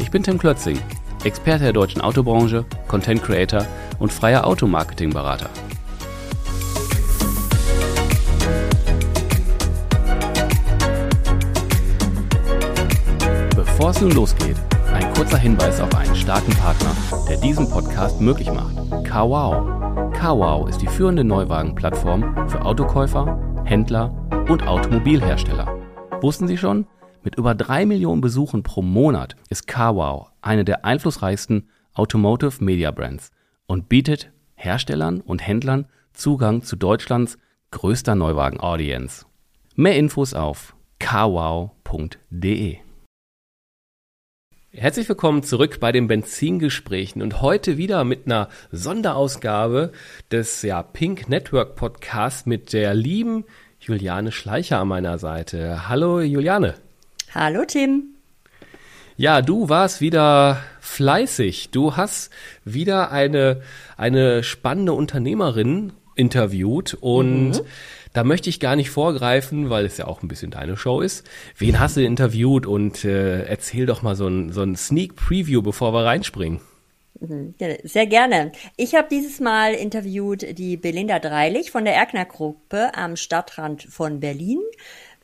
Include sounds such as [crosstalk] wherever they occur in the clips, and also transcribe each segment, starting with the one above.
Ich bin Tim Klötzing, Experte der deutschen Autobranche, Content Creator und freier Automarketing-Berater. Bevor es nun losgeht, ein kurzer Hinweis auf einen starken Partner, der diesen Podcast möglich macht. CarWow. CarWow ist die führende Neuwagenplattform für Autokäufer, Händler und Automobilhersteller. Wussten Sie schon? Mit über drei Millionen Besuchen pro Monat ist CarWow eine der einflussreichsten Automotive Media Brands und bietet Herstellern und Händlern Zugang zu Deutschlands größter Neuwagen-Audience. Mehr Infos auf carwow.de. Herzlich willkommen zurück bei den Benzingesprächen und heute wieder mit einer Sonderausgabe des ja, Pink Network Podcast mit der lieben Juliane Schleicher an meiner Seite. Hallo Juliane. Hallo Tim. Ja, du warst wieder fleißig. Du hast wieder eine, eine spannende Unternehmerin interviewt und mhm. Da möchte ich gar nicht vorgreifen, weil es ja auch ein bisschen deine Show ist. Wen hast du interviewt und äh, erzähl doch mal so ein, so ein Sneak Preview, bevor wir reinspringen. Mhm. Sehr gerne. Ich habe dieses Mal interviewt die Belinda Dreilich von der Erkner Gruppe am Stadtrand von Berlin.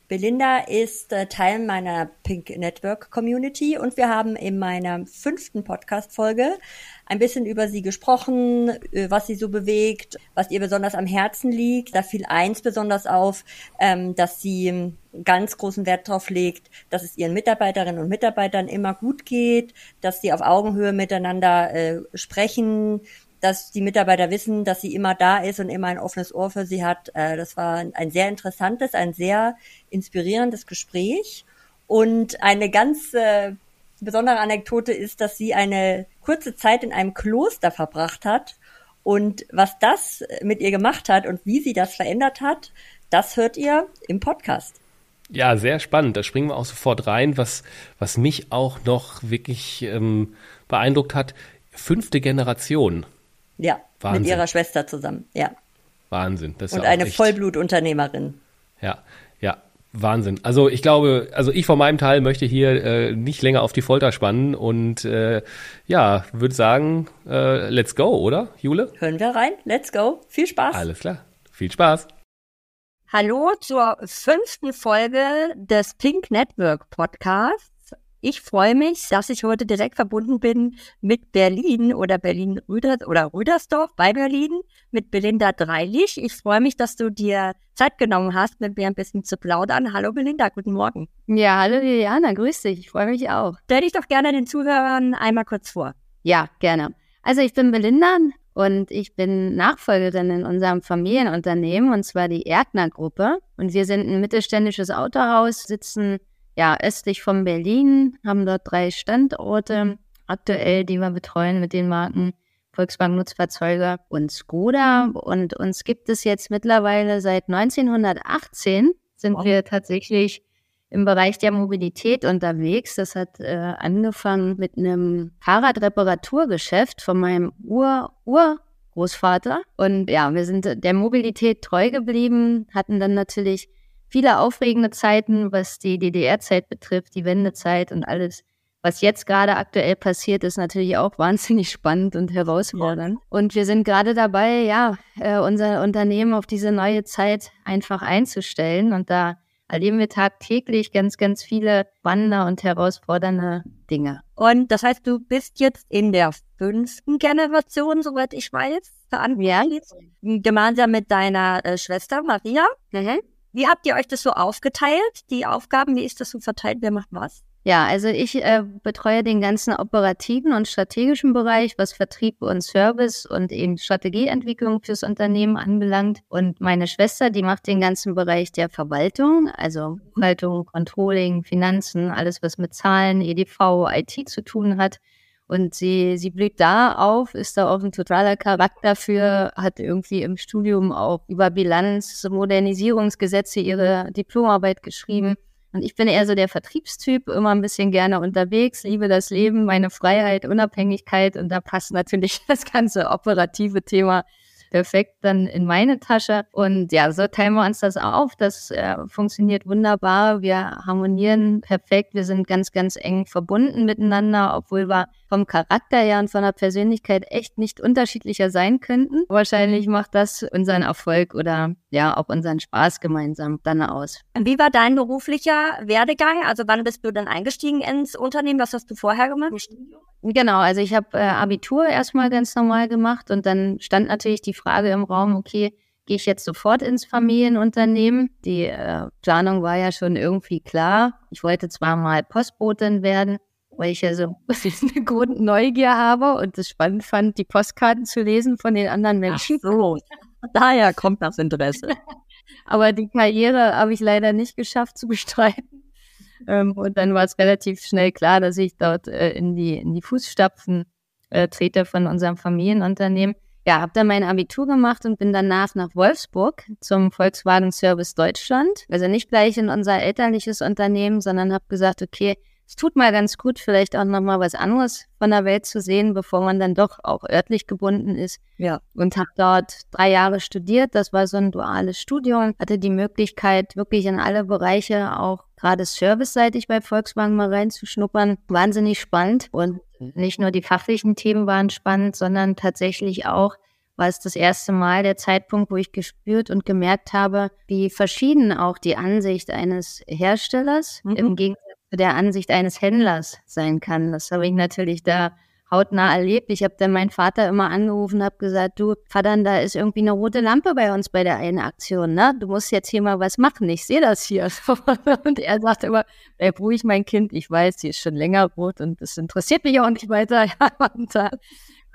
Belinda ist äh, Teil meiner Pink Network Community und wir haben in meiner fünften Podcast-Folge ein bisschen über sie gesprochen, äh, was sie so bewegt, was ihr besonders am Herzen liegt. Da fiel eins besonders auf, ähm, dass sie ganz großen Wert darauf legt, dass es ihren Mitarbeiterinnen und Mitarbeitern immer gut geht, dass sie auf Augenhöhe miteinander äh, sprechen, dass die Mitarbeiter wissen, dass sie immer da ist und immer ein offenes Ohr für sie hat. Äh, das war ein sehr interessantes, ein sehr inspirierendes Gespräch. Und eine ganz äh, besondere Anekdote ist, dass sie eine kurze Zeit in einem Kloster verbracht hat. Und was das mit ihr gemacht hat und wie sie das verändert hat, das hört ihr im Podcast. Ja, sehr spannend. Da springen wir auch sofort rein. Was, was mich auch noch wirklich ähm, beeindruckt hat, fünfte Generation. Ja, Wahnsinn. mit ihrer Schwester zusammen, ja. Wahnsinn. Das ist Und ja eine echt... Vollblutunternehmerin. Ja, ja, Wahnsinn. Also ich glaube, also ich von meinem Teil möchte hier äh, nicht länger auf die Folter spannen und äh, ja, würde sagen, äh, let's go, oder, Jule? Hören wir rein, let's go. Viel Spaß. Alles klar. Viel Spaß. Hallo zur fünften Folge des Pink Network Podcasts. Ich freue mich, dass ich heute direkt verbunden bin mit Berlin oder Berlin Rüders oder Rüdersdorf bei Berlin mit Belinda Dreilich. Ich freue mich, dass du dir Zeit genommen hast, mit mir ein bisschen zu plaudern. Hallo Belinda, guten Morgen. Ja, hallo Liliana, grüß dich. Ich freue mich auch. Stell dich doch gerne den Zuhörern einmal kurz vor. Ja, gerne. Also ich bin Belinda und ich bin Nachfolgerin in unserem Familienunternehmen und zwar die Erdner Gruppe. Und wir sind ein mittelständisches Autohaus, sitzen ja, östlich von Berlin, haben dort drei Standorte aktuell, die wir betreuen mit den Marken Volkswagen Nutzfahrzeuge und Skoda. Und uns gibt es jetzt mittlerweile seit 1918 sind wow. wir tatsächlich im Bereich der Mobilität unterwegs. Das hat äh, angefangen mit einem Fahrradreparaturgeschäft von meinem Ur Urgroßvater. Und ja, wir sind der Mobilität treu geblieben, hatten dann natürlich viele aufregende Zeiten, was die DDR-Zeit betrifft, die Wendezeit und alles. Was jetzt gerade aktuell passiert, ist natürlich auch [laughs] wahnsinnig spannend und herausfordernd. Ja. Und wir sind gerade dabei, ja, äh, unser Unternehmen auf diese neue Zeit einfach einzustellen. Und da erleben wir tagtäglich ganz, ganz viele spannende und herausfordernde Dinge. Und das heißt, du bist jetzt in der fünften Generation, soweit ich weiß, verantwortlich. Ja. Gemeinsam mit deiner äh, Schwester Maria. Mhm. Wie habt ihr euch das so aufgeteilt? Die Aufgaben, wie ist das so verteilt? Wer macht was? Ja, also ich äh, betreue den ganzen operativen und strategischen Bereich, was Vertrieb und Service und eben Strategieentwicklung fürs Unternehmen anbelangt. Und meine Schwester, die macht den ganzen Bereich der Verwaltung, also Verwaltung, Controlling, Finanzen, alles was mit Zahlen, EDV, IT zu tun hat. Und sie, sie blüht da auf, ist da auch ein totaler Charakter für, hat irgendwie im Studium auch über Bilanz, Modernisierungsgesetze ihre Diplomarbeit geschrieben. Und ich bin eher so der Vertriebstyp, immer ein bisschen gerne unterwegs, liebe das Leben, meine Freiheit, Unabhängigkeit. Und da passt natürlich [laughs] das ganze operative Thema perfekt dann in meine Tasche. Und ja, so teilen wir uns das auf. Das äh, funktioniert wunderbar. Wir harmonieren perfekt. Wir sind ganz, ganz eng verbunden miteinander, obwohl wir vom Charakter her und von der Persönlichkeit echt nicht unterschiedlicher sein könnten. Wahrscheinlich macht das unseren Erfolg oder ja auch unseren Spaß gemeinsam dann aus. Wie war dein beruflicher Werdegang? Also wann bist du dann eingestiegen ins Unternehmen? Was hast du vorher gemacht? Genau, also ich habe äh, Abitur erstmal ganz normal gemacht und dann stand natürlich die Frage im Raum, okay, gehe ich jetzt sofort ins Familienunternehmen? Die äh, Planung war ja schon irgendwie klar. Ich wollte zwar mal Postbotin werden, weil ich ja so [laughs] eine Grundneugier habe und es spannend fand, die Postkarten zu lesen von den anderen Menschen. Ach so, daher kommt das Interesse. [laughs] Aber die Karriere habe ich leider nicht geschafft zu bestreiten. Ähm, und dann war es relativ schnell klar, dass ich dort äh, in, die, in die Fußstapfen äh, trete von unserem Familienunternehmen. Ja, habe dann mein Abitur gemacht und bin danach nach Wolfsburg zum Volkswagen Service Deutschland. Also nicht gleich in unser elterliches Unternehmen, sondern habe gesagt, okay, es tut mal ganz gut, vielleicht auch nochmal was anderes von der Welt zu sehen, bevor man dann doch auch örtlich gebunden ist. Ja. Und habe dort drei Jahre studiert. Das war so ein duales Studium. Hatte die Möglichkeit, wirklich in alle Bereiche auch gerade serviceseitig bei Volkswagen mal reinzuschnuppern. Wahnsinnig spannend. Und nicht nur die fachlichen Themen waren spannend, sondern tatsächlich auch war es das erste Mal der Zeitpunkt, wo ich gespürt und gemerkt habe, wie verschieden auch die Ansicht eines Herstellers mhm. im Gegensatz der Ansicht eines Händlers sein kann. Das habe ich natürlich da hautnah erlebt. Ich habe dann meinen Vater immer angerufen, habe gesagt, du Vater, da ist irgendwie eine rote Lampe bei uns bei der einen Aktion, ne? Du musst jetzt hier mal was machen. Ich sehe das hier. [laughs] und er sagt immer, bleib ruhig, mein Kind. Ich weiß, die ist schon länger rot und das interessiert mich auch nicht weiter. [laughs] Ja,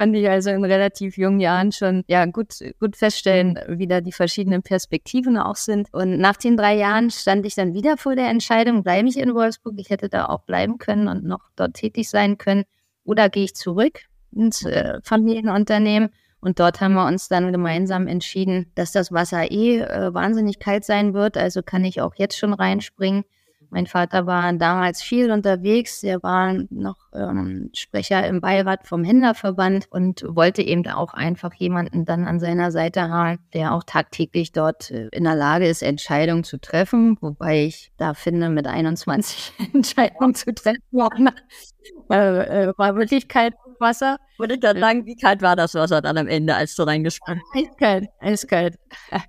konnte ich also in relativ jungen Jahren schon ja gut, gut feststellen, wie da die verschiedenen Perspektiven auch sind. Und nach den drei Jahren stand ich dann wieder vor der Entscheidung, bleibe ich in Wolfsburg? Ich hätte da auch bleiben können und noch dort tätig sein können. Oder gehe ich zurück ins äh, Familienunternehmen? Und dort haben wir uns dann gemeinsam entschieden, dass das Wasser eh äh, wahnsinnig kalt sein wird. Also kann ich auch jetzt schon reinspringen. Mein Vater war damals viel unterwegs. Er war noch ähm, Sprecher im Beirat vom Händlerverband und wollte eben auch einfach jemanden dann an seiner Seite haben, der auch tagtäglich dort äh, in der Lage ist, Entscheidungen zu treffen. Wobei ich da finde, mit 21 [laughs] Entscheidungen zu treffen, war, äh, war wirklich kalt Wasser. Würde ich dann sagen, wie kalt war das Wasser dann am Ende, als du reingesprungen bist? Eiskalt, eiskalt. [laughs]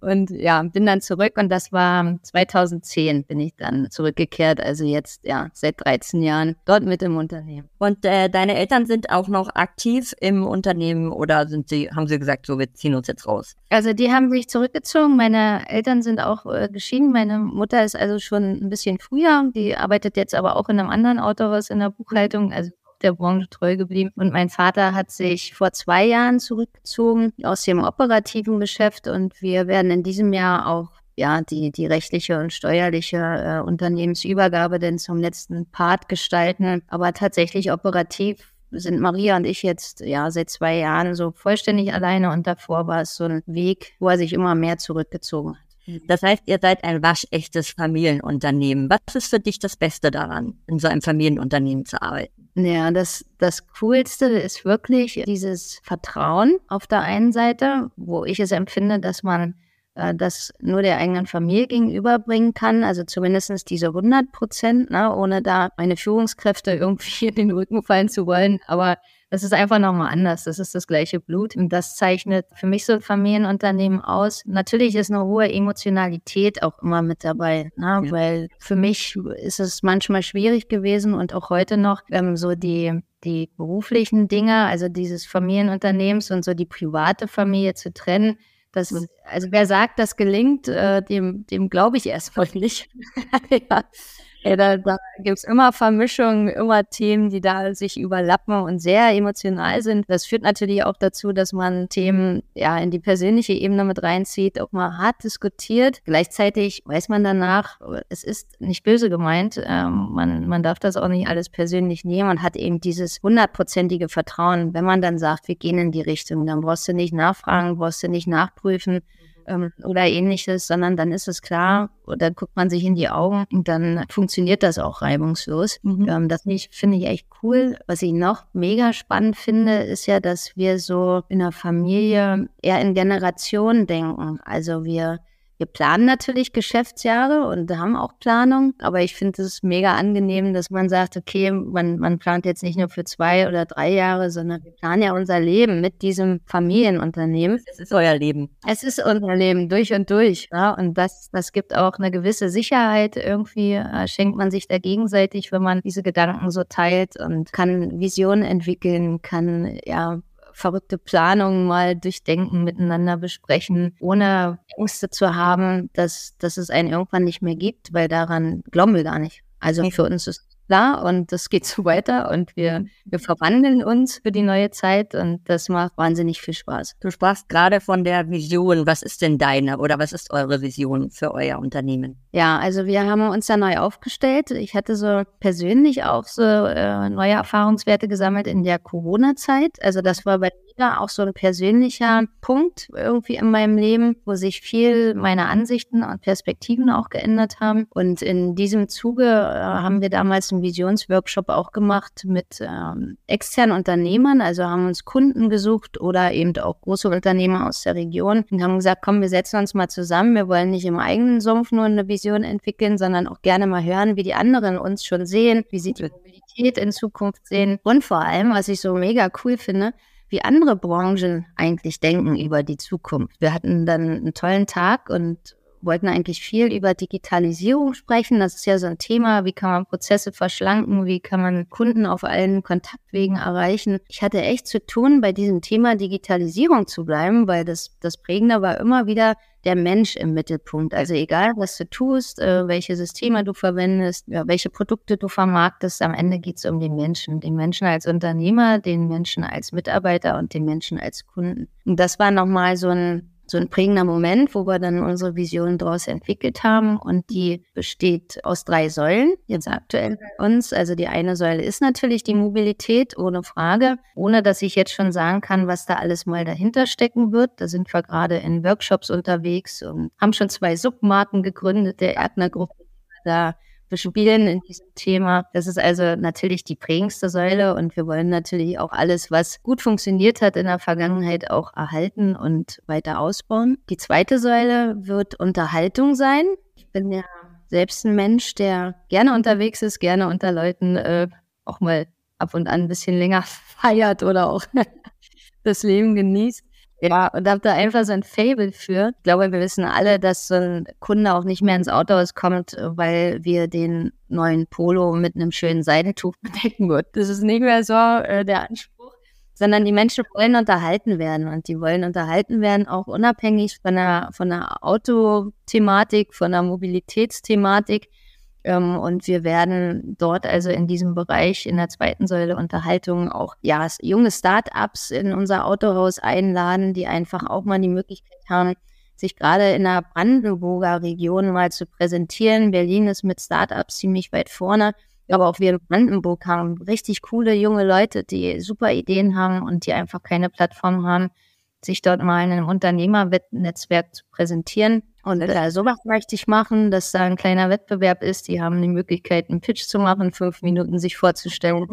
Und ja, bin dann zurück und das war 2010 bin ich dann zurückgekehrt. Also jetzt ja seit 13 Jahren dort mit im Unternehmen. Und äh, deine Eltern sind auch noch aktiv im Unternehmen oder sind sie, haben sie gesagt, so wir ziehen uns jetzt raus? Also die haben sich zurückgezogen. Meine Eltern sind auch äh, geschieden. Meine Mutter ist also schon ein bisschen früher. Die arbeitet jetzt aber auch in einem anderen Autohaus in der Buchhaltung. Also der Branche treu geblieben. Und mein Vater hat sich vor zwei Jahren zurückgezogen aus dem operativen Geschäft und wir werden in diesem Jahr auch ja, die, die rechtliche und steuerliche äh, Unternehmensübergabe denn zum letzten Part gestalten. Aber tatsächlich operativ sind Maria und ich jetzt ja seit zwei Jahren so vollständig alleine und davor war es so ein Weg, wo er sich immer mehr zurückgezogen hat. Das heißt, ihr seid ein waschechtes Familienunternehmen. Was ist für dich das Beste daran, in so einem Familienunternehmen zu arbeiten? Ja, das, das Coolste ist wirklich dieses Vertrauen auf der einen Seite, wo ich es empfinde, dass man äh, das nur der eigenen Familie gegenüberbringen kann, also zumindestens diese 100 Prozent, ne, ohne da meine Führungskräfte [laughs] irgendwie in den Rücken fallen zu wollen. Aber das ist einfach nochmal anders. Das ist das gleiche Blut. Und das zeichnet für mich so ein Familienunternehmen aus. Natürlich ist eine hohe Emotionalität auch immer mit dabei, ne? Ja. weil für mich ist es manchmal schwierig gewesen und auch heute noch ähm, so die die beruflichen Dinge, also dieses Familienunternehmens und so die private Familie zu trennen. Das, also wer sagt, das gelingt, äh, dem, dem glaube ich erstmal nicht. [laughs] ja. Ja, da, da gibt es immer Vermischungen, immer Themen, die da sich überlappen und sehr emotional sind. Das führt natürlich auch dazu, dass man Themen ja in die persönliche Ebene mit reinzieht, auch mal hart diskutiert. Gleichzeitig weiß man danach, es ist nicht böse gemeint, ähm, man, man darf das auch nicht alles persönlich nehmen. Man hat eben dieses hundertprozentige Vertrauen. Wenn man dann sagt, wir gehen in die Richtung, dann brauchst du nicht nachfragen, brauchst du nicht nachprüfen ähm, oder ähnliches, sondern dann ist es klar, dann guckt man sich in die Augen und dann funktioniert das auch reibungslos. Mhm. Ähm, das finde ich echt cool. Was ich noch mega spannend finde, ist ja, dass wir so in der Familie eher in Generationen denken. Also wir wir planen natürlich Geschäftsjahre und haben auch Planung, aber ich finde es mega angenehm, dass man sagt, okay, man, man plant jetzt nicht nur für zwei oder drei Jahre, sondern wir planen ja unser Leben mit diesem Familienunternehmen. Es ist euer Leben. Es ist unser Leben durch und durch. Ja? Und das, das gibt auch eine gewisse Sicherheit. Irgendwie äh, schenkt man sich da gegenseitig, wenn man diese Gedanken so teilt und kann Visionen entwickeln, kann ja verrückte Planungen mal durchdenken, miteinander besprechen, ohne Ängste zu haben, dass, dass es einen irgendwann nicht mehr gibt, weil daran glauben wir gar nicht. Also für uns ist klar und das geht so weiter und wir, mhm. wir verwandeln uns für die neue Zeit und das macht wahnsinnig viel Spaß. Du sprachst gerade von der Vision. Was ist denn deine oder was ist eure Vision für euer Unternehmen? Ja, also wir haben uns da neu aufgestellt. Ich hatte so persönlich auch so äh, neue Erfahrungswerte gesammelt in der Corona-Zeit. Also das war bei wieder auch so ein persönlicher Punkt irgendwie in meinem Leben, wo sich viel meine Ansichten und Perspektiven auch geändert haben. Und in diesem Zuge äh, haben wir damals einen Visionsworkshop auch gemacht mit ähm, externen Unternehmern, also haben uns Kunden gesucht oder eben auch große Unternehmer aus der Region und haben gesagt, komm, wir setzen uns mal zusammen. Wir wollen nicht im eigenen Sumpf nur eine Vision entwickeln, sondern auch gerne mal hören, wie die anderen uns schon sehen, wie sie die Mobilität in Zukunft sehen und vor allem, was ich so mega cool finde, wie andere Branchen eigentlich denken über die Zukunft. Wir hatten dann einen tollen Tag und wollten eigentlich viel über Digitalisierung sprechen. Das ist ja so ein Thema. Wie kann man Prozesse verschlanken? Wie kann man Kunden auf allen Kontaktwegen erreichen? Ich hatte echt zu tun, bei diesem Thema Digitalisierung zu bleiben, weil das, das Prägende war immer wieder der Mensch im Mittelpunkt. Also egal, was du tust, äh, welche Systeme du verwendest, welche Produkte du vermarktest, am Ende geht es um den Menschen. Den Menschen als Unternehmer, den Menschen als Mitarbeiter und den Menschen als Kunden. Und das war nochmal so ein so ein prägender Moment, wo wir dann unsere Vision daraus entwickelt haben. Und die besteht aus drei Säulen, jetzt aktuell bei uns. Also die eine Säule ist natürlich die Mobilität, ohne Frage, ohne dass ich jetzt schon sagen kann, was da alles mal dahinter stecken wird. Da sind wir gerade in Workshops unterwegs und haben schon zwei Submarken gegründet, der Erdner Gruppe. Da bespielen in diesem Thema. Das ist also natürlich die prägendste Säule und wir wollen natürlich auch alles, was gut funktioniert hat in der Vergangenheit, auch erhalten und weiter ausbauen. Die zweite Säule wird Unterhaltung sein. Ich bin ja selbst ein Mensch, der gerne unterwegs ist, gerne unter Leuten äh, auch mal ab und an ein bisschen länger [laughs] feiert oder auch [laughs] das Leben genießt. Ja, und habe da einfach so ein Fable für. Ich glaube, wir wissen alle, dass so ein Kunde auch nicht mehr ins Autohaus kommt, weil wir den neuen Polo mit einem schönen Seidentuch [laughs] bedecken wird. Das ist nicht mehr so äh, der Anspruch, sondern die Menschen wollen unterhalten werden und die wollen unterhalten werden, auch unabhängig von der, von der Autothematik, von der Mobilitätsthematik. Ähm, und wir werden dort also in diesem Bereich in der zweiten Säule Unterhaltung auch ja, junge Start-ups in unser Autohaus einladen, die einfach auch mal die Möglichkeit haben, sich gerade in der Brandenburger Region mal zu präsentieren. Berlin ist mit Start-ups ziemlich weit vorne. Aber auch wir in Brandenburg haben richtig coole junge Leute, die super Ideen haben und die einfach keine Plattform haben, sich dort mal in einem Unternehmernetzwerk zu präsentieren. Und äh, sowas möchte ich machen, dass da ein kleiner Wettbewerb ist. Die haben die Möglichkeit, einen Pitch zu machen, fünf Minuten sich vorzustellen.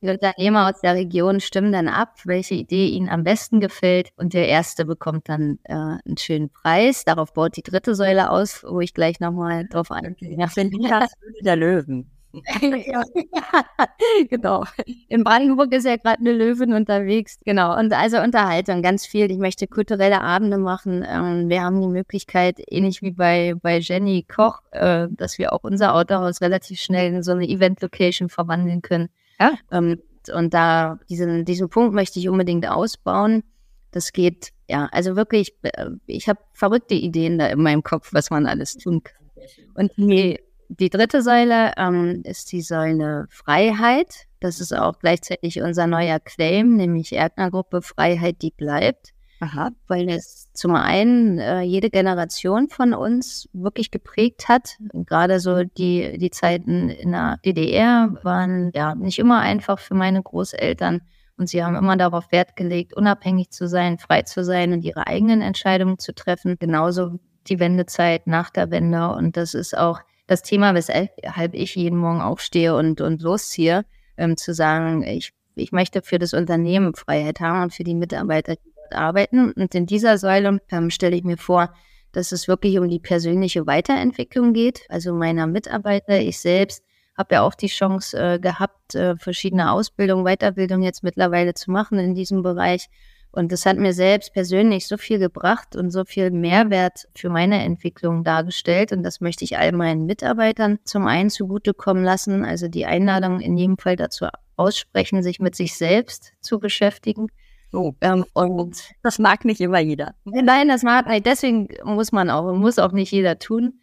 Die Unternehmer aus der Region stimmen dann ab, welche Idee ihnen am besten gefällt. Und der Erste bekommt dann äh, einen schönen Preis. Darauf baut die dritte Säule aus, wo ich gleich nochmal drauf eingehe. Ja. Berliner der Löwen. [laughs] genau. In Brandenburg ist ja gerade eine Löwin unterwegs. Genau. Und also Unterhaltung, ganz viel. Ich möchte kulturelle Abende machen. Ähm, wir haben die Möglichkeit, ähnlich wie bei, bei Jenny Koch, äh, dass wir auch unser Autohaus relativ schnell in so eine Event-Location verwandeln können. Ja. Ähm, und da diesen, diesen Punkt möchte ich unbedingt ausbauen. Das geht, ja, also wirklich, äh, ich habe verrückte Ideen da in meinem Kopf, was man alles tun kann. Und je Die dritte Säule ähm, ist die Säule Freiheit. Das ist auch gleichzeitig unser neuer Claim, nämlich Erdner-Gruppe Freiheit, die bleibt. Aha. Weil es zum einen äh, jede Generation von uns wirklich geprägt hat. Gerade so die, die Zeiten in der DDR waren ja nicht immer einfach für meine Großeltern. Und sie haben immer darauf Wert gelegt, unabhängig zu sein, frei zu sein und ihre eigenen Entscheidungen zu treffen. Genauso die Wendezeit nach der Wende. Und das ist auch das Thema, weshalb ich jeden Morgen aufstehe und, und losziehe, ähm, zu sagen, ich, ich möchte für das Unternehmen Freiheit haben und für die Mitarbeiter, die dort arbeiten. Und in dieser Säule ähm, stelle ich mir vor, dass es wirklich um die persönliche Weiterentwicklung geht, also meiner Mitarbeiter, ich selbst habe ja auch die Chance äh, gehabt, äh, verschiedene Ausbildungen, Weiterbildung jetzt mittlerweile zu machen in diesem Bereich. Und das hat mir selbst persönlich so viel gebracht und so viel Mehrwert für meine Entwicklung dargestellt. Und das möchte ich all meinen Mitarbeitern zum einen zugutekommen lassen. Also die Einladung in jedem Fall dazu aussprechen, sich mit sich selbst zu beschäftigen. Oh. Ähm, und das mag nicht immer jeder. Nein, das mag nicht. Deswegen muss man auch, muss auch nicht jeder tun.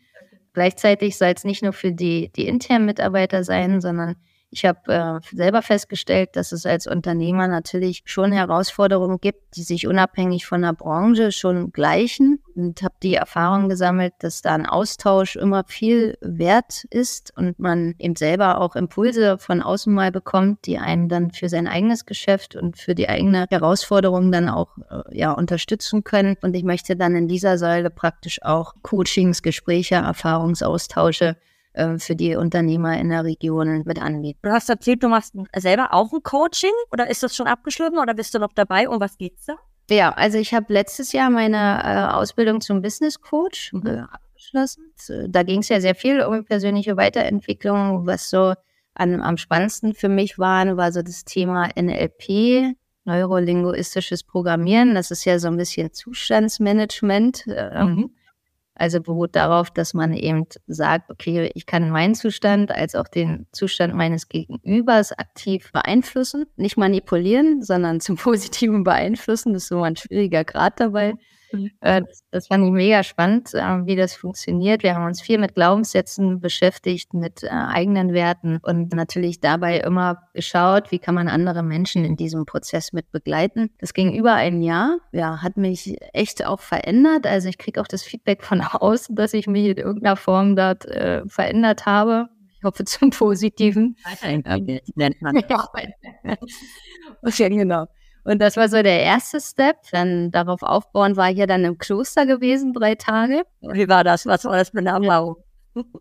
Gleichzeitig soll es nicht nur für die, die internen Mitarbeiter sein, sondern ich habe äh, selber festgestellt, dass es als Unternehmer natürlich schon Herausforderungen gibt, die sich unabhängig von der Branche schon gleichen und habe die Erfahrung gesammelt, dass da ein Austausch immer viel wert ist und man eben selber auch Impulse von außen mal bekommt, die einen dann für sein eigenes Geschäft und für die eigene Herausforderung dann auch äh, ja unterstützen können. Und ich möchte dann in dieser Säule praktisch auch Coachings, Gespräche, Erfahrungsaustausche äh, für die Unternehmer in der Region mit anbieten. Du hast erzählt, du machst selber auch ein Coaching oder ist das schon abgeschlossen oder bist du noch dabei? Um was geht's da? Ja, also ich habe letztes Jahr meine äh, Ausbildung zum Business Coach mhm. äh, abgeschlossen. Da ging es ja sehr viel um persönliche Weiterentwicklung. Was so an, am spannendsten für mich war, war so das Thema NLP, neurolinguistisches Programmieren. Das ist ja so ein bisschen Zustandsmanagement. Äh, mhm. Also beruht darauf, dass man eben sagt, okay, ich kann meinen Zustand als auch den Zustand meines Gegenübers aktiv beeinflussen, nicht manipulieren, sondern zum [laughs] Positiven beeinflussen. Das ist so ein schwieriger Grad dabei. Mhm. Äh, das, das fand ich mega spannend, äh, wie das funktioniert. Wir haben uns viel mit Glaubenssätzen beschäftigt, mit äh, eigenen Werten und natürlich dabei immer geschaut, wie kann man andere Menschen in diesem Prozess mit begleiten. Das ging über ein Jahr, ja, hat mich echt auch verändert. Also ich kriege auch das Feedback von [laughs] außen, dass ich mich in irgendeiner Form dort äh, verändert habe. Ich hoffe zum Positiven. Weiterentwickelt nennt man. [laughs] ja, genau. Und das war so der erste Step. Dann darauf aufbauen war ich ja dann im Kloster gewesen, drei Tage. Wie war das? Was war das für eine Erfahrung?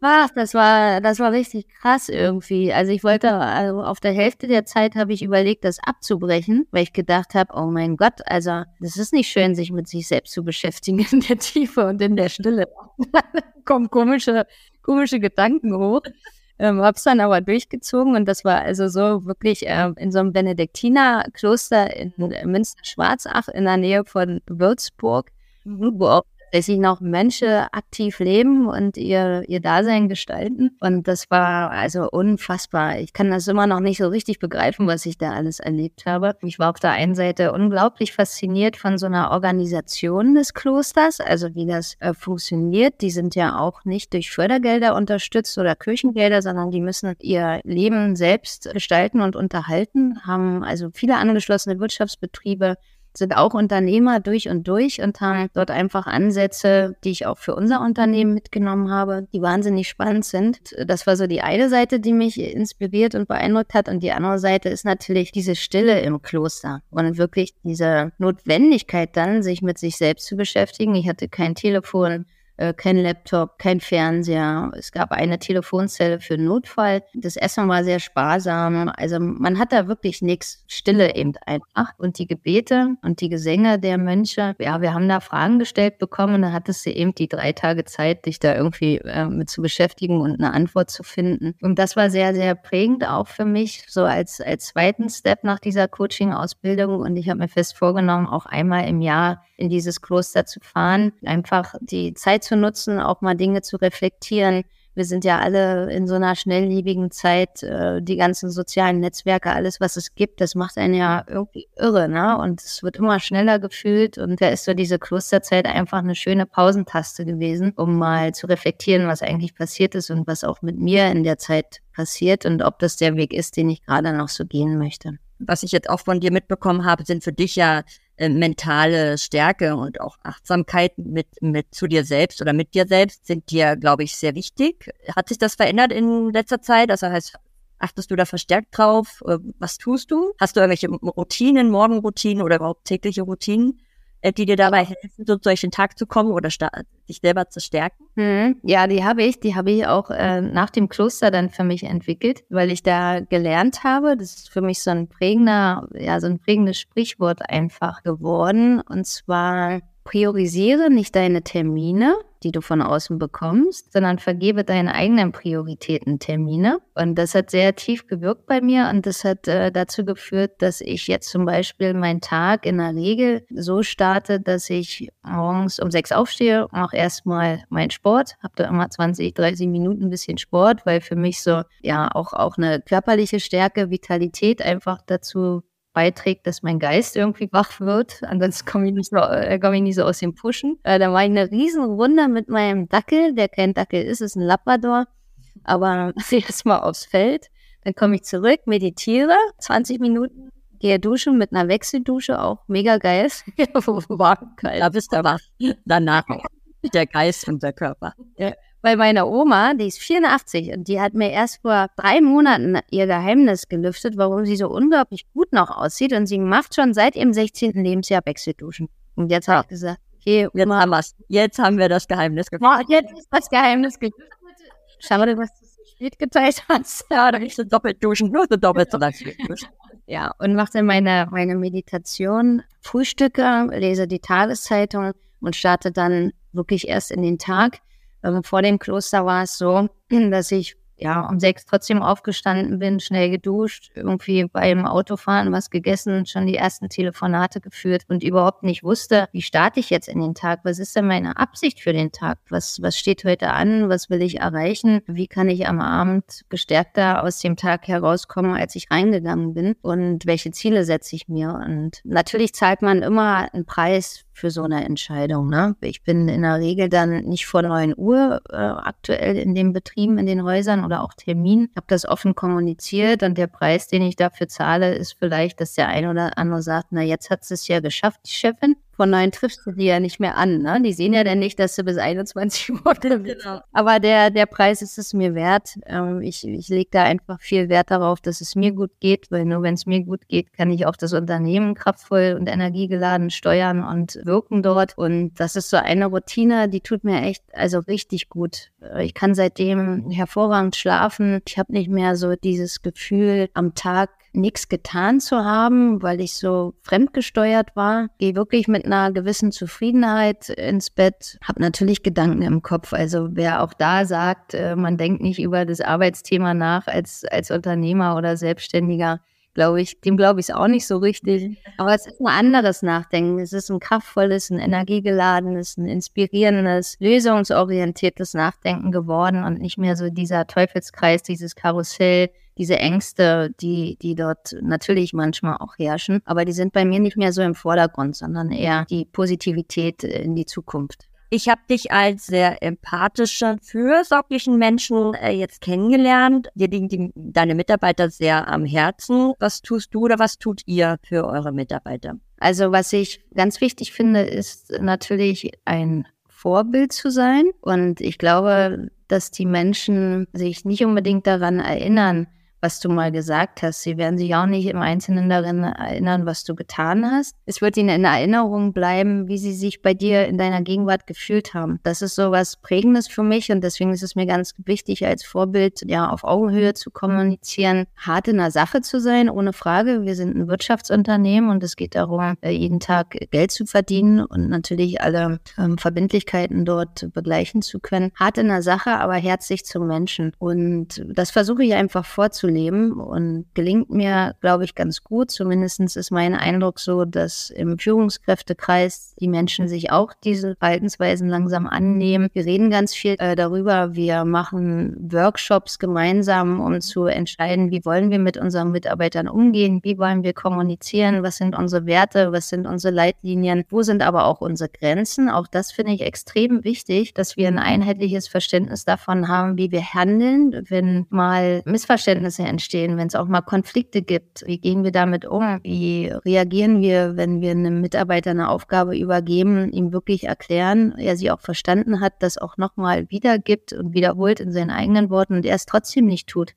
Ach, das war, das war richtig krass irgendwie. Also ich wollte, also auf der Hälfte der Zeit habe ich überlegt, das abzubrechen, weil ich gedacht habe, oh mein Gott, also das ist nicht schön, sich mit sich selbst zu beschäftigen in der Tiefe und in der Stille. [laughs] kommen komische, komische Gedanken hoch. Ähm, hab's dann aber durchgezogen und das war also so wirklich äh, in so einem Benediktinerkloster in Münster-Schwarzach in der Nähe von Würzburg, mhm. wo auch tatsächlich noch Menschen aktiv leben und ihr, ihr Dasein gestalten. Und das war also unfassbar. Ich kann das immer noch nicht so richtig begreifen, was ich da alles erlebt habe. Ich war auf der einen Seite unglaublich fasziniert von so einer Organisation des Klosters, also wie das äh, funktioniert. Die sind ja auch nicht durch Fördergelder unterstützt oder Kirchengelder, sondern die müssen ihr Leben selbst gestalten und unterhalten, haben also viele angeschlossene Wirtschaftsbetriebe, sind auch Unternehmer durch und durch und haben dort einfach Ansätze, die ich auch für unser Unternehmen mitgenommen habe, die wahnsinnig spannend sind. Das war so die eine Seite, die mich inspiriert und beeindruckt hat. Und die andere Seite ist natürlich diese Stille im Kloster und wirklich diese Notwendigkeit dann, sich mit sich selbst zu beschäftigen. Ich hatte kein Telefon, kein Laptop, kein Fernseher. Es gab eine Telefonzelle für Notfall. Das Essen war sehr sparsam. Also man hat da wirklich nichts. Stille eben einfach. Und die Gebete und die Gesänge der Mönche, ja, wir haben da Fragen gestellt bekommen und dann hattest du eben die drei Tage Zeit, dich da irgendwie äh, mit zu beschäftigen und eine Antwort zu finden. Und das war sehr, sehr prägend auch für mich, so als, als zweiten Step nach dieser Coaching-Ausbildung. Und ich habe mir fest vorgenommen, auch einmal im Jahr in dieses Kloster zu fahren, einfach die Zeit zu nutzen, auch mal Dinge zu reflektieren, Wir sind ja alle in so einer schnelllebigen Zeit, äh, die ganzen sozialen Netzwerke, alles, was es gibt, das macht einen ja irgendwie irre, ne? Und es wird immer schneller gefühlt und da ist so diese Klosterzeit einfach eine schöne Pausentaste gewesen, um mal zu reflektieren, was eigentlich passiert ist und was auch mit mir in der Zeit passiert und ob das der Weg ist, den ich gerade noch so gehen möchte. Was ich jetzt auch von dir mitbekommen habe, sind für dich ja äh, mentale Stärke und auch Achtsamkeit mit, mit zu dir selbst oder mit dir selbst sind dir, glaube ich, sehr wichtig. Hat sich das verändert in letzter Zeit? Also heißt, achtest du da verstärkt drauf? Äh, was tust du? Hast du irgendwelche Routinen, Morgenroutinen oder überhaupt tägliche Routinen? Äh, die dir dabei helfen, so durch den Tag zu kommen oder dich selber zu stärken? Hm, ja, die habe ich. Die habe ich auch äh, nach dem Kloster dann für mich entwickelt, weil ich da gelernt habe. Das ist für mich so ein prägender, ja, so ein prägendes Sprichwort einfach geworden. Und zwar priorisiere nicht deine Termine, die du von außen bekommst, sondern vergebe deine eigenen Prioritäten Termine. Und das hat sehr tief gewirkt bei mir und das hat äh, dazu geführt, dass ich jetzt zum Beispiel meinen Tag in der Regel so starte, dass ich morgens um sechs aufstehe, mache erstmal meinen Sport, habe da immer 20, 30 Minuten ein bisschen Sport, weil für mich so ja auch, auch eine körperliche Stärke, Vitalität einfach dazu beiträgt, dass mein Geist irgendwie wach wird. Ansonsten komme ich nicht so, äh, komme ich nicht so aus dem Pushen. Äh, da war ich eine riesen Runde mit meinem Dackel, der kein Dackel ist, ist ein Labrador. Aber [laughs] erstmal aufs Feld. Dann komme ich zurück, meditiere, 20 Minuten, gehe duschen mit einer Wechseldusche, auch mega geil. [laughs] Warm, Da bist du wach. Danach der Geist und der Körper. Ja. Weil meine Oma, die ist 84 und die hat mir erst vor drei Monaten ihr Geheimnis gelüftet, warum sie so unglaublich gut noch aussieht. Und sie macht schon seit ihrem 16. Lebensjahr Wechselduschen. Und jetzt habe ich gesagt, okay, jetzt haben, wir's. jetzt haben wir das Geheimnis gelüftet. Jetzt ist das Geheimnis gelüftet. Schade, was du so spät geteilt hast. Ja, da ist so doppelt duschen, nur so doppelt so lang Ja, und mache dann meine, meine Meditation, frühstücke, lese die Tageszeitung und starte dann wirklich erst in den Tag. Also vor dem Kloster war es so, [clears throat] dass ich ja um sechs trotzdem aufgestanden bin, schnell geduscht, irgendwie beim Autofahren was gegessen, schon die ersten Telefonate geführt und überhaupt nicht wusste, wie starte ich jetzt in den Tag? Was ist denn meine Absicht für den Tag? Was, was steht heute an? Was will ich erreichen? Wie kann ich am Abend gestärkter aus dem Tag herauskommen, als ich reingegangen bin? Und welche Ziele setze ich mir? Und natürlich zahlt man immer einen Preis für so eine Entscheidung. Ne? Ich bin in der Regel dann nicht vor 9 Uhr äh, aktuell in den Betrieben, in den Häusern oder auch Termin. Habe das offen kommuniziert und der Preis, den ich dafür zahle, ist vielleicht, dass der ein oder andere sagt, na jetzt hat es ja geschafft, die Chefin von neun triffst du die ja nicht mehr an. Ne? Die sehen ja dann nicht, dass du bis 21 [laughs] Uhr bist. Genau. Aber der, der Preis ist es mir wert. Ähm, ich ich lege da einfach viel Wert darauf, dass es mir gut geht, weil nur wenn es mir gut geht, kann ich auch das Unternehmen kraftvoll und energiegeladen steuern und wirken dort. Und das ist so eine Routine, die tut mir echt also richtig gut. Ich kann seitdem hervorragend schlafen. Ich habe nicht mehr so dieses Gefühl, am Tag nichts getan zu haben, weil ich so fremdgesteuert war. Gehe wirklich mit einer gewissen Zufriedenheit ins Bett. Habe natürlich Gedanken im Kopf. Also wer auch da sagt, äh, man denkt nicht über das Arbeitsthema nach als, als Unternehmer oder Selbstständiger, glaube ich, dem glaube ich es auch nicht so richtig. [laughs] Aber es ist ein anderes Nachdenken. Es ist ein kraftvolles, ein energiegeladenes, ein inspirierendes, lösungsorientiertes Nachdenken geworden und nicht mehr so dieser Teufelskreis, dieses Karussell, diese Ängste, die, die dort natürlich manchmal auch herrschen. Aber die sind bei mir nicht mehr so im Vordergrund, sondern eher die Positivität in die Zukunft. Ich habe dich als sehr empathischer, fürsorglichen Menschen äh, jetzt kennengelernt. Dir liegen die, deine Mitarbeiter sehr am Herzen. Was tust du oder was tut ihr für eure Mitarbeiter? Also was ich ganz wichtig finde, ist natürlich ein Vorbild zu sein. Und ich glaube, dass die Menschen sich nicht unbedingt daran erinnern, was du mal gesagt hast. Sie werden sich auch nicht im Einzelnen daran erinnern, was du getan hast. Es wird ihnen in Erinnerung bleiben, wie sie sich bei dir in deiner Gegenwart gefühlt haben. Das ist so was Prägendes für mich und deswegen ist es mir ganz wichtig, als Vorbild ja auf Augenhöhe zu kommunizieren, hart in der Sache zu sein, ohne Frage. Wir sind ein Wirtschaftsunternehmen und es geht darum, äh, jeden Tag Geld zu verdienen und natürlich alle ähm, Verbindlichkeiten dort begleichen zu können. Hart in der Sache, aber herzlich zum Menschen. Und das versuche ich einfach vorzulegen vorzuleben und gelingt mir, glaube ich, ganz gut. Zumindest ist mein Eindruck so, dass im Führungskräftekreis die Menschen sich auch diese Verhaltensweisen langsam annehmen. Wir reden ganz viel äh, darüber. Wir machen Workshops gemeinsam, um zu entscheiden, wie wollen wir mit unseren Mitarbeitern umgehen, wie wollen wir kommunizieren, was sind unsere Werte, was sind unsere Leitlinien, wo sind aber auch unsere Grenzen. Auch das finde ich extrem wichtig, dass wir ein einheitliches Verständnis davon haben, wie wir handeln, wenn mal Missverständnisse entstehen, wenn es auch mal Konflikte gibt. Wie gehen wir damit um? Wie reagieren wir, wenn wir einem Mitarbeiter eine Aufgabe übergeben, ihm wirklich erklären, er sie auch verstanden hat, das auch nochmal wiedergibt und wiederholt in seinen eigenen Worten und er es trotzdem nicht tut?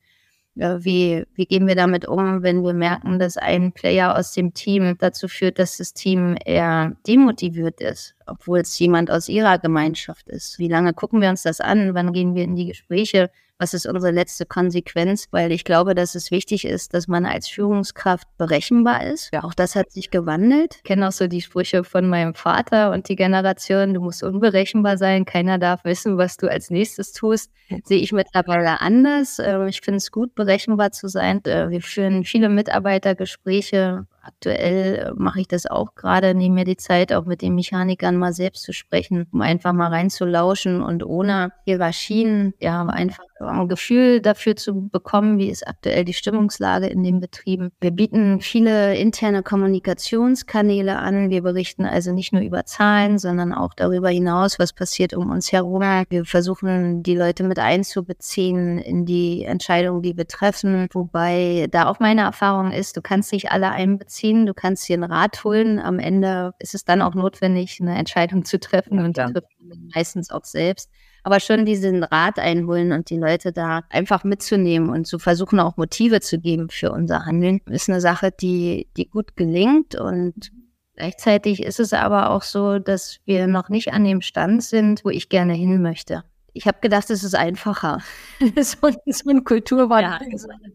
Wie, wie gehen wir damit um, wenn wir merken, dass ein Player aus dem Team dazu führt, dass das Team eher demotiviert ist, obwohl es jemand aus ihrer Gemeinschaft ist? Wie lange gucken wir uns das an? Wann gehen wir in die Gespräche? Was ist unsere letzte Konsequenz, weil ich glaube, dass es wichtig ist, dass man als Führungskraft berechenbar ist. Ja. Auch das hat sich gewandelt. Ich kenne auch so die Sprüche von meinem Vater und die Generation, du musst unberechenbar sein, keiner darf wissen, was du als nächstes tust. Sehe ich mittlerweile anders. Ähm, ich finde es gut, berechenbar zu sein. Äh, wir führen viele Mitarbeitergespräche Aktuell äh, mache ich das auch gerade, nehme mir die Zeit, auch mit den Mechanikern mal selbst zu sprechen, um einfach mal reinzulauschen und ohne Hierarchien, ja, einfach ein Gefühl dafür zu bekommen, wie ist aktuell die Stimmungslage in den Betrieben. Wir bieten viele interne Kommunikationskanäle an. Wir berichten also nicht nur über Zahlen, sondern auch darüber hinaus, was passiert um uns herum. Wir versuchen, die Leute mit einzubeziehen in die Entscheidungen, die wir treffen. Wobei da auch meine Erfahrung ist, du kannst nicht alle einbeziehen ziehen, du kannst dir einen Rat holen. Am Ende ist es dann auch notwendig, eine Entscheidung zu treffen und die trifft man meistens auch selbst. Aber schon diesen Rat einholen und die Leute da einfach mitzunehmen und zu versuchen, auch Motive zu geben für unser Handeln, ist eine Sache, die, die gut gelingt und Gleichzeitig ist es aber auch so, dass wir noch nicht an dem Stand sind, wo ich gerne hin möchte. Ich habe gedacht, es ist einfacher. so, [laughs] so ein Kulturwandel.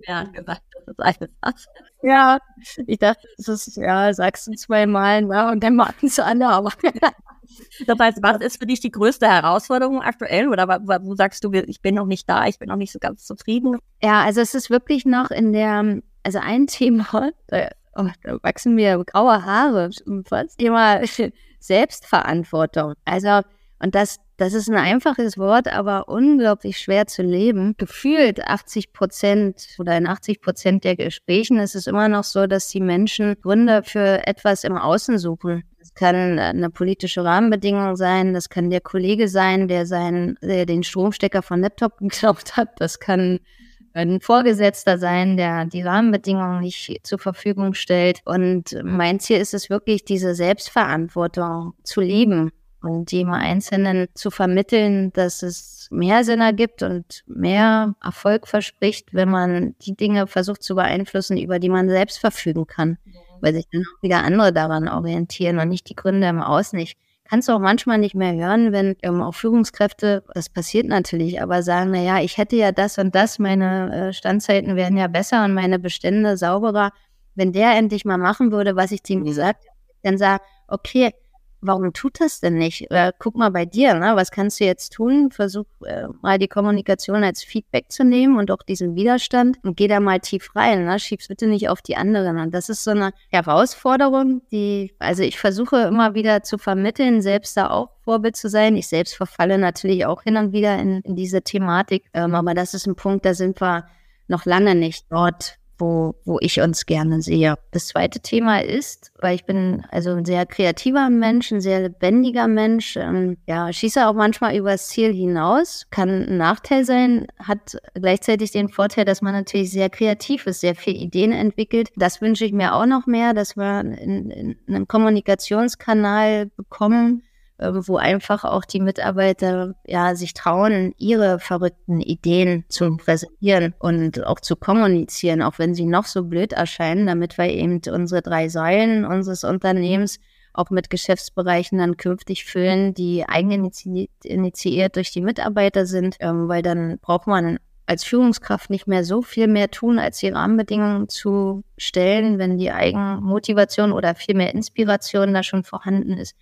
Ja, gesagt, das ist einfach. Ja, ich dachte, das ist, ja, sagst du zweimal, ja, und dann machen es alle, aber. das heißt, was ist für dich die größte Herausforderung aktuell? Oder wo sagst du, ich bin noch nicht da, ich bin noch nicht so ganz zufrieden? Ja, also es ist wirklich noch in der, also ein Thema, [laughs] da, oh, da wachsen mir graue Haare, das Thema [laughs] Selbstverantwortung. Also, und das, das ist ein einfaches Wort, aber unglaublich schwer zu leben. Gefühlt 80 Prozent oder in 80 Prozent der Gesprächen ist es immer noch so, dass die Menschen Gründe für etwas im Außen suchen. Das kann eine politische Rahmenbedingung sein, das kann der Kollege sein, der seinen, der den Stromstecker von Laptop [laughs] geklaut hat, das kann ein Vorgesetzter sein, der die Rahmenbedingungen nicht zur Verfügung stellt. Und mein Ziel ist es wirklich, diese Selbstverantwortung zu leben und jedem Einzelnen zu vermitteln, dass es mehr Sinn ergibt und mehr Erfolg verspricht, wenn man die Dinge versucht zu beeinflussen, über die man selbst verfügen kann, mhm. weil sich dann auch wieder andere daran orientieren und nicht die Gründe im Außen. Ich kann es auch manchmal nicht mehr hören, wenn ähm, auch Führungskräfte, das passiert natürlich, aber sagen, na ja, ich hätte ja das und das, meine äh, Standzeiten wären ja besser und meine Bestände sauberer. Wenn der endlich mal machen würde, was ich zu ihm gesagt habe, dann sag, okay, warum tut das denn nicht? Oder guck mal bei dir, ne? was kannst du jetzt tun? Versuch äh, mal die Kommunikation als Feedback zu nehmen und auch diesen Widerstand und geh da mal tief rein. Ne? Schieb's bitte nicht auf die anderen. Und das ist so eine Herausforderung, die, also ich versuche immer wieder zu vermitteln, selbst da auch Vorbild zu sein. Ich selbst verfalle natürlich auch hin und wieder in, in diese Thematik. Ähm, aber das ist ein Punkt, da sind wir noch lange nicht dort, wo, wo ich uns gerne sehe. Das zweite Thema ist, weil ich bin also ein sehr kreativer Mensch, ein sehr lebendiger Mensch, ähm, ja, schieße auch manchmal übers Ziel hinaus, kann ein Nachteil sein, hat gleichzeitig den Vorteil, dass man natürlich sehr kreativ ist, sehr viele Ideen entwickelt. Das wünsche ich mir auch noch mehr, dass wir in, in einen Kommunikationskanal bekommen, wo einfach auch die Mitarbeiter ja sich trauen, ihre verrückten Ideen zu präsentieren und auch zu kommunizieren, auch wenn sie noch so blöd erscheinen, damit wir eben unsere drei Säulen unseres Unternehmens auch mit Geschäftsbereichen dann künftig füllen, die eigeninitiiert durch die Mitarbeiter sind, ähm, weil dann braucht man als Führungskraft nicht mehr so viel mehr tun, als die Rahmenbedingungen zu stellen, wenn die Eigenmotivation oder viel mehr Inspiration da schon vorhanden ist.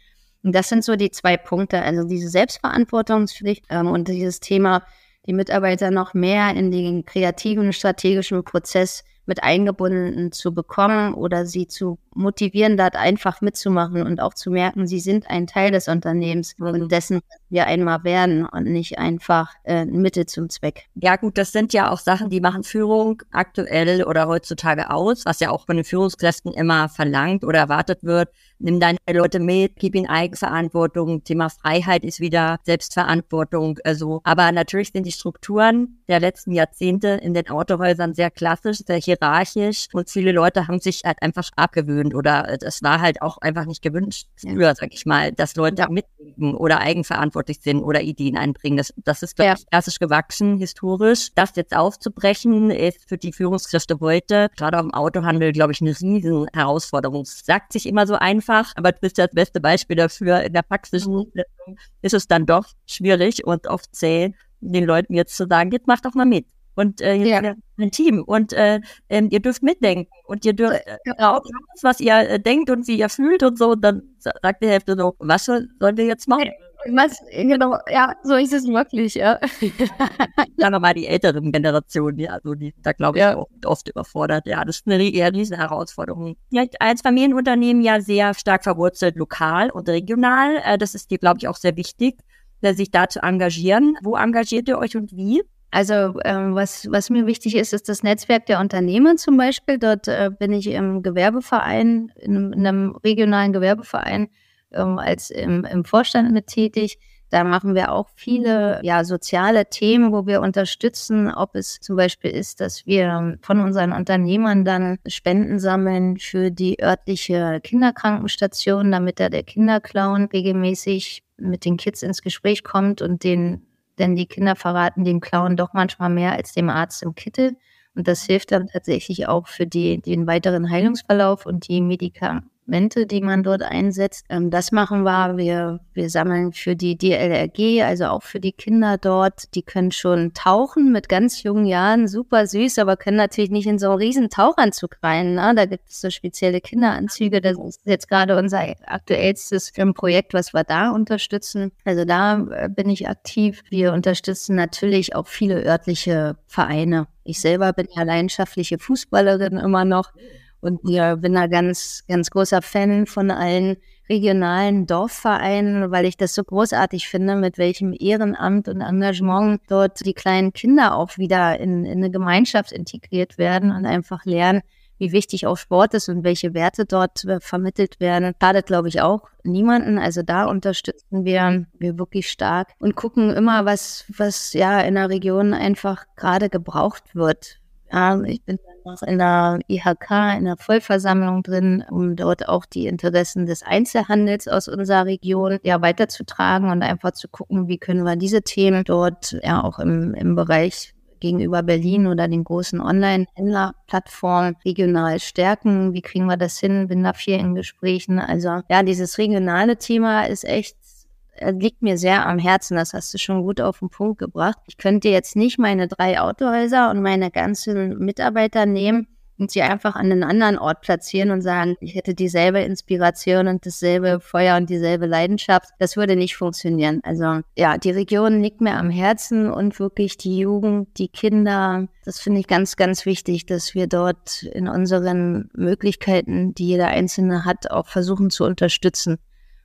Und das sind so die zwei Punkte, also diese Selbstverantwortungspflicht ähm, und dieses Thema die Mitarbeiter noch mehr in den kreativen, strategischen Prozess mit eingebunden zu bekommen oder sie zu motivieren, dort einfach mitzumachen und auch zu merken, sie sind ein Teil des Unternehmens mhm. und dessen wir einmal werden und nicht einfach äh, Mittel zum Zweck. Ja gut, das sind ja auch Sachen, die machen Führung aktuell oder heutzutage aus, was ja auch von den Führungskräften immer verlangt oder erwartet wird. Nimm deine Leute mit, gib ihnen Eigenverantwortung. Thema Freiheit ist wieder Selbstverantwortung. Also, aber natürlich sind die Strukturen der letzten Jahrzehnte in den Autohäusern sehr klassisch, sehr hierarchisch und viele Leute haben sich halt einfach abgewöhnt oder das war halt auch einfach nicht gewünscht früher, sag ich mal, dass Leute mitdenken oder eigenverantwortlich sind oder Ideen einbringen. Das, das ist ja. klassisch gewachsen, historisch. Das jetzt aufzubrechen, ist für die Führungskräfte heute, gerade auch im Autohandel, glaube ich, eine riesen Herausforderung. Es sagt sich immer so einfach, aber du bist ja das beste Beispiel dafür. In der praktischen mhm. Umsetzung ist es dann doch schwierig und oft zäh, den Leuten jetzt zu sagen, jetzt macht doch mal mit. Und äh, ja. ein Team und äh, äh, ihr dürft mitdenken und ihr dürft äh, raus, was ihr äh, denkt und wie ihr fühlt und so. Und dann sagt die Hälfte so, was sollen wir jetzt machen? Was, genau, ja, so ist es wirklich, ja. [laughs] Sagen wir mal die älteren Generationen, ja, also die da glaube ich ja. auch oft überfordert. Ja, das ist eine eher riesen Herausforderung. Ja, als Familienunternehmen ja sehr stark verwurzelt, lokal und regional. Äh, das ist dir, glaube ich, auch sehr wichtig, äh, sich da zu engagieren. Wo engagiert ihr euch und wie? Also ähm, was, was mir wichtig ist, ist das Netzwerk der Unternehmer zum Beispiel. Dort äh, bin ich im Gewerbeverein, in, in einem regionalen Gewerbeverein ähm, als im, im Vorstand mit tätig. Da machen wir auch viele ja, soziale Themen, wo wir unterstützen, ob es zum Beispiel ist, dass wir von unseren Unternehmern dann Spenden sammeln für die örtliche Kinderkrankenstation, damit da der Kinderclown regelmäßig mit den Kids ins Gespräch kommt und den, denn die Kinder verraten dem Clown doch manchmal mehr als dem Arzt im Kittel. Und das hilft dann tatsächlich auch für die, den weiteren Heilungsverlauf und die Medikamente Medikamente, die man dort einsetzt. Ähm, das machen wir. wir. Wir sammeln für die DLRG, also auch für die Kinder dort. Die können schon tauchen mit ganz jungen Jahren, super süß, aber können natürlich nicht in so einen riesen Tauchanzug rein. Ne? Da gibt es so spezielle Kinderanzüge. Das ist jetzt gerade unser aktuellstes Projekt, was wir da unterstützen. Also da äh, bin ich aktiv. Wir unterstützen natürlich auch viele örtliche Vereine. Ich selber bin ja leidenschaftliche Fußballerin immer noch. Und ja, bin da ganz, ganz großer Fan von allen regionalen Dorfvereinen, weil ich das so großartig finde, mit welchem Ehrenamt und Engagement dort die kleinen Kinder auch wieder in, in eine Gemeinschaft integriert werden und einfach lernen, wie wichtig auch Sport ist und welche Werte dort äh, vermittelt werden. Schadet, glaube ich, auch niemanden. Also da unterstützen wir, wir wirklich stark und gucken immer, was, was ja in der Region einfach gerade gebraucht wird. Ja, ich bin noch in der IHK, in der Vollversammlung drin, um dort auch die Interessen des Einzelhandels aus unserer Region ja weiterzutragen und einfach zu gucken, wie können wir diese Themen dort ja auch im, im Bereich gegenüber Berlin oder den großen Online-Händlerplattformen regional stärken. Wie kriegen wir das hin? Bin da viel in Gesprächen. Also ja, dieses regionale Thema ist echt liegt mir sehr am Herzen. Das hast du schon gut auf den Punkt gebracht. Ich könnte jetzt nicht meine drei Autohäuser und meine ganzen Mitarbeiter nehmen und sie einfach an einen anderen Ort platzieren und sagen, ich hätte dieselbe Inspiration und dasselbe Feuer und dieselbe Leidenschaft. Das würde nicht funktionieren. Also ja, die Region liegt mir am Herzen und wirklich die Jugend, die Kinder. Das finde ich ganz, ganz wichtig, dass wir dort in unseren Möglichkeiten, die jeder Einzelne hat, auch versuchen zu unterstützen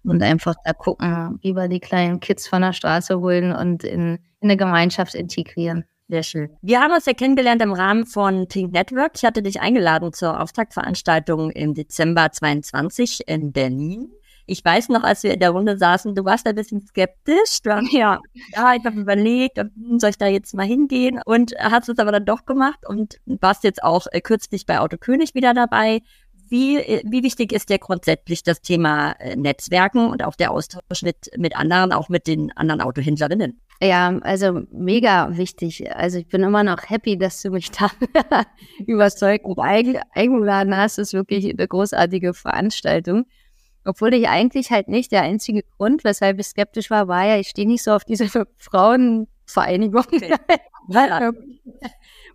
und einfach da gucken, wie wir die kleinen Kids von der Straße holen und in, in eine Gemeinschaft integrieren. Sehr schön. Wir haben uns ja kennengelernt im Rahmen von Pink Network. Ich hatte dich eingeladen zur Auftaktveranstaltung im Dezember 22 in Berlin. Ich weiß noch, als wir in der Runde saßen, du warst ein bisschen skeptisch. Du hast, ja, ja, ich habe überlegt, hm, soll ich da jetzt mal hingehen? Und hast es aber dann doch gemacht und warst jetzt auch äh, kürzlich bei Auto König wieder dabei. Wie, wie wichtig ist dir grundsätzlich das Thema äh, Netzwerken und auch der Austausch mit, mit anderen, auch mit den anderen Autohändlerinnen? Ja, also mega wichtig. Also ich bin immer noch happy, dass du mich [laughs] da überzeugt und eingeladen hast. Das ist wirklich eine großartige Veranstaltung. Obwohl ich eigentlich halt nicht der einzige Grund, weshalb ich skeptisch war, war ja, ich stehe nicht so auf diese [laughs] Frauen Vereinigung. Okay. [laughs]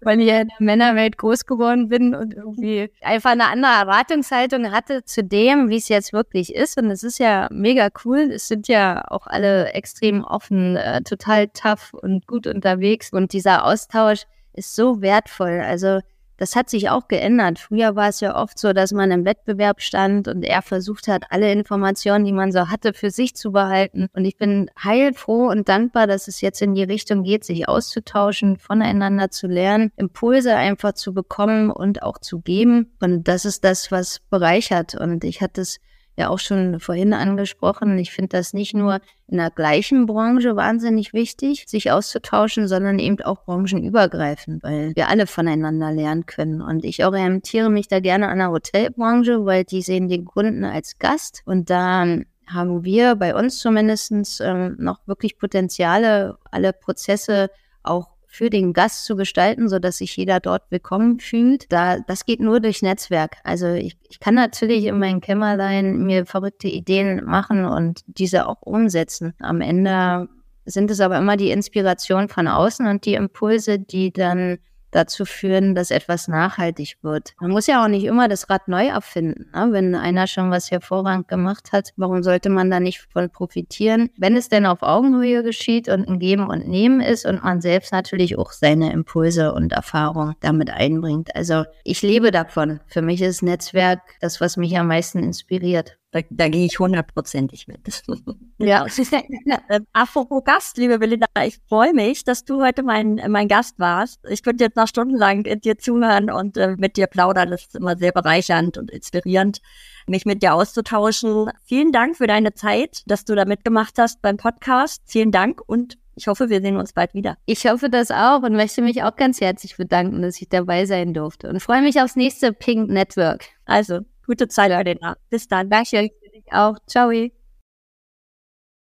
weil ich ja in der Männerwelt groß geworden bin und irgendwie einfach eine andere Erwartungshaltung hatte zu dem, wie es jetzt wirklich ist. Und es ist ja mega cool. Es sind ja auch alle extrem offen, äh, total tough und gut unterwegs. Und dieser Austausch ist so wertvoll. Also das hat sich auch geändert. Früher war es ja oft so, dass man im Wettbewerb stand und er versucht hat, alle Informationen, die man so hatte, für sich zu behalten. Und ich bin heilfroh und dankbar, dass es jetzt in die Richtung geht, sich auszutauschen, voneinander zu lernen, Impulse einfach zu bekommen und auch zu geben. Und das ist das, was bereichert. Und ich hatte es ja auch schon vorhin angesprochen. Ich finde das nicht nur in der gleichen Branche wahnsinnig wichtig, sich auszutauschen, sondern eben auch branchenübergreifend, weil wir alle voneinander lernen können. Und ich orientiere mich da gerne an der Hotelbranche, weil die sehen den Kunden als Gast und da haben wir bei uns zumindest ähm, noch wirklich Potenziale, alle Prozesse auch für den Gast zu gestalten, so dass sich jeder dort willkommen fühlt. Da, das geht nur durch Netzwerk. Also ich, ich kann natürlich in meinem Kämmerlein mir verrückte Ideen machen und diese auch umsetzen. Am Ende sind es aber immer die Inspiration von außen und die Impulse, die dann dazu führen, dass etwas nachhaltig wird. Man muss ja auch nicht immer das Rad neu erfinden. Ne? Wenn einer schon was hervorragend gemacht hat, warum sollte man da nicht von profitieren? Wenn es denn auf Augenhöhe geschieht und ein Geben und Nehmen ist und man selbst natürlich auch seine Impulse und Erfahrungen damit einbringt. Also ich lebe davon. Für mich ist Netzwerk das, was mich am meisten inspiriert. Da, da gehe ich hundertprozentig mit. Ja. [laughs] äh, apropos Gast, liebe Belinda, ich freue mich, dass du heute mein, mein Gast warst. Ich könnte jetzt noch stundenlang dir zuhören und äh, mit dir plaudern. Das ist immer sehr bereichernd und inspirierend, mich mit dir auszutauschen. Vielen Dank für deine Zeit, dass du da mitgemacht hast beim Podcast. Vielen Dank und ich hoffe, wir sehen uns bald wieder. Ich hoffe das auch und möchte mich auch ganz herzlich bedanken, dass ich dabei sein durfte und freue mich aufs nächste Pink Network. Also, Gute Zeit, Elena. Bis dann. Danke. Auch. Ciao.